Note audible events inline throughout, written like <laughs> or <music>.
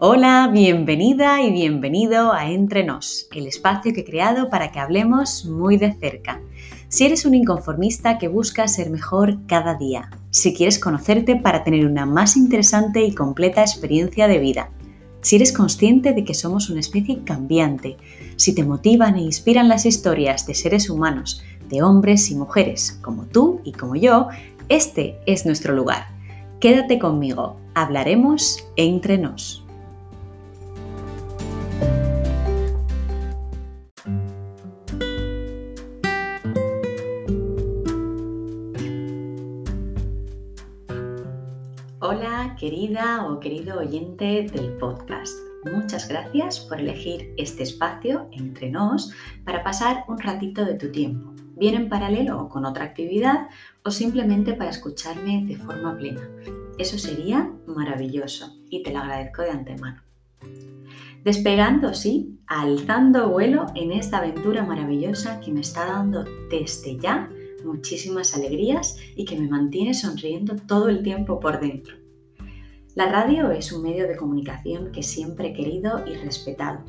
Hola, bienvenida y bienvenido a Entre Nos, el espacio que he creado para que hablemos muy de cerca. Si eres un inconformista que busca ser mejor cada día, si quieres conocerte para tener una más interesante y completa experiencia de vida, si eres consciente de que somos una especie cambiante, si te motivan e inspiran las historias de seres humanos, de hombres y mujeres, como tú y como yo, este es nuestro lugar. Quédate conmigo, hablaremos entre nos. Hola, querida o querido oyente del podcast. Muchas gracias por elegir este espacio entre nos para pasar un ratito de tu tiempo bien en paralelo o con otra actividad o simplemente para escucharme de forma plena. Eso sería maravilloso y te lo agradezco de antemano. Despegando, sí, alzando vuelo en esta aventura maravillosa que me está dando desde ya muchísimas alegrías y que me mantiene sonriendo todo el tiempo por dentro. La radio es un medio de comunicación que siempre he querido y respetado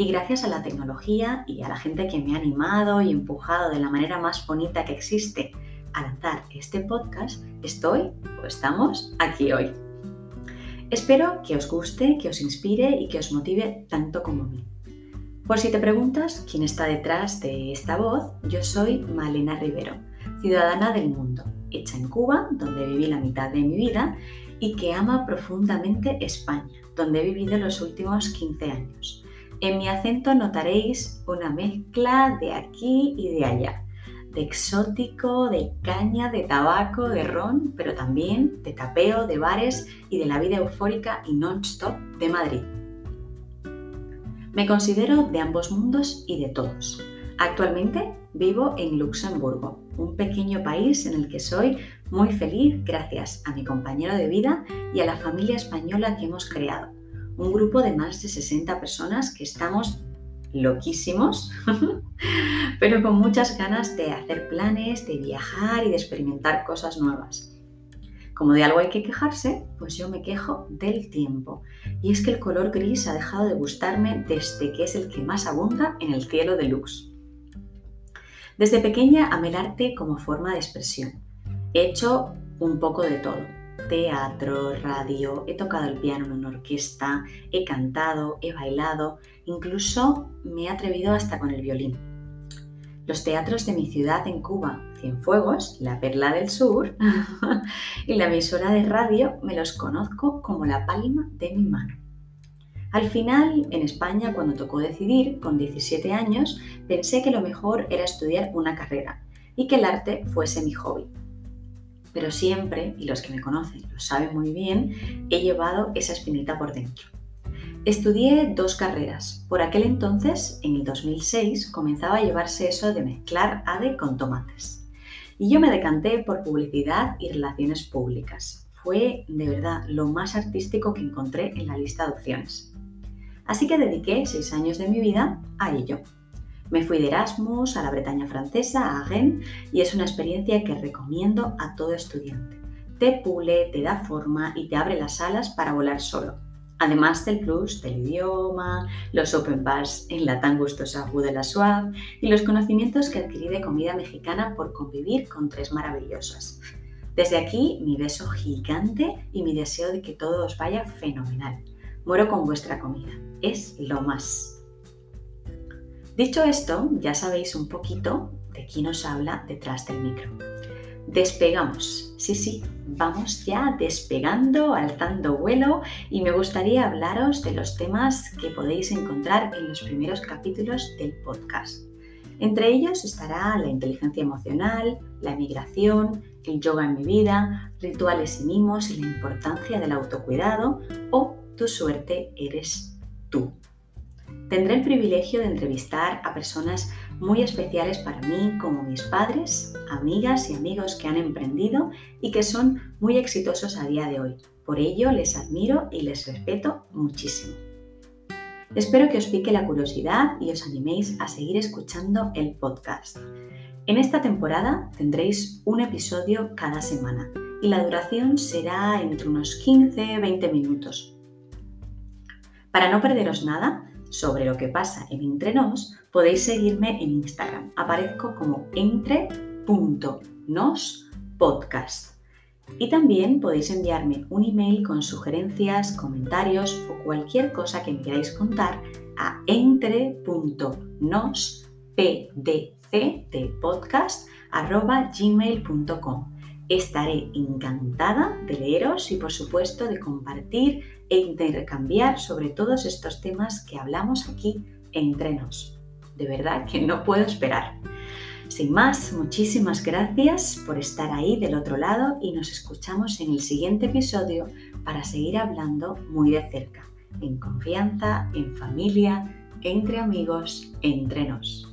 y gracias a la tecnología y a la gente que me ha animado y empujado de la manera más bonita que existe a lanzar este podcast, estoy o estamos aquí hoy. Espero que os guste, que os inspire y que os motive tanto como a mí. Por si te preguntas quién está detrás de esta voz, yo soy Malena Rivero, ciudadana del mundo, hecha en Cuba, donde viví la mitad de mi vida, y que ama profundamente España, donde he vivido los últimos 15 años. En mi acento notaréis una mezcla de aquí y de allá, de exótico, de caña, de tabaco, de ron, pero también de tapeo, de bares y de la vida eufórica y non-stop de Madrid. Me considero de ambos mundos y de todos. Actualmente vivo en Luxemburgo, un pequeño país en el que soy muy feliz gracias a mi compañero de vida y a la familia española que hemos creado un grupo de más de 60 personas que estamos loquísimos, <laughs> pero con muchas ganas de hacer planes, de viajar y de experimentar cosas nuevas. Como de algo hay que quejarse, pues yo me quejo del tiempo. Y es que el color gris ha dejado de gustarme desde que es el que más abunda en el cielo de Lux. Desde pequeña amé el arte como forma de expresión. He hecho un poco de todo teatro, radio, he tocado el piano en una orquesta, he cantado, he bailado, incluso me he atrevido hasta con el violín. Los teatros de mi ciudad en Cuba, Cienfuegos, la Perla del Sur, <laughs> y la emisora de radio me los conozco como la palma de mi mano. Al final, en España, cuando tocó decidir, con 17 años, pensé que lo mejor era estudiar una carrera y que el arte fuese mi hobby pero siempre, y los que me conocen lo saben muy bien, he llevado esa espinita por dentro. Estudié dos carreras. Por aquel entonces, en el 2006, comenzaba a llevarse eso de mezclar ADE con tomates. Y yo me decanté por publicidad y relaciones públicas. Fue de verdad lo más artístico que encontré en la lista de opciones. Así que dediqué seis años de mi vida a ello. Me fui de Erasmus a la Bretaña francesa, a Rennes, y es una experiencia que recomiendo a todo estudiante. Te pule, te da forma y te abre las alas para volar solo. Además del plus del idioma, los open bars en la tan gustosa Rue de la Soif y los conocimientos que adquirí de comida mexicana por convivir con tres maravillosas. Desde aquí, mi beso gigante y mi deseo de que todo os vaya fenomenal. Muero con vuestra comida. Es lo más. Dicho esto, ya sabéis un poquito de quién os habla detrás del micro. Despegamos, sí, sí, vamos ya despegando, alzando vuelo y me gustaría hablaros de los temas que podéis encontrar en los primeros capítulos del podcast. Entre ellos estará la inteligencia emocional, la emigración, el yoga en mi vida, rituales y mimos y la importancia del autocuidado o tu suerte eres tú tendré el privilegio de entrevistar a personas muy especiales para mí, como mis padres, amigas y amigos que han emprendido y que son muy exitosos a día de hoy. Por ello les admiro y les respeto muchísimo. Espero que os pique la curiosidad y os animéis a seguir escuchando el podcast. En esta temporada tendréis un episodio cada semana y la duración será entre unos 15-20 minutos Para no perderos nada sobre lo que pasa en Entrenos, podéis seguirme en Instagram. Aparezco como entre.nospodcast. Y también podéis enviarme un email con sugerencias, comentarios o cualquier cosa que me queráis contar a entre.nospdc Estaré encantada de leeros y por supuesto de compartir e intercambiar sobre todos estos temas que hablamos aquí entre nos. De verdad que no puedo esperar. Sin más, muchísimas gracias por estar ahí del otro lado y nos escuchamos en el siguiente episodio para seguir hablando muy de cerca, en confianza, en familia, entre amigos, entre nos.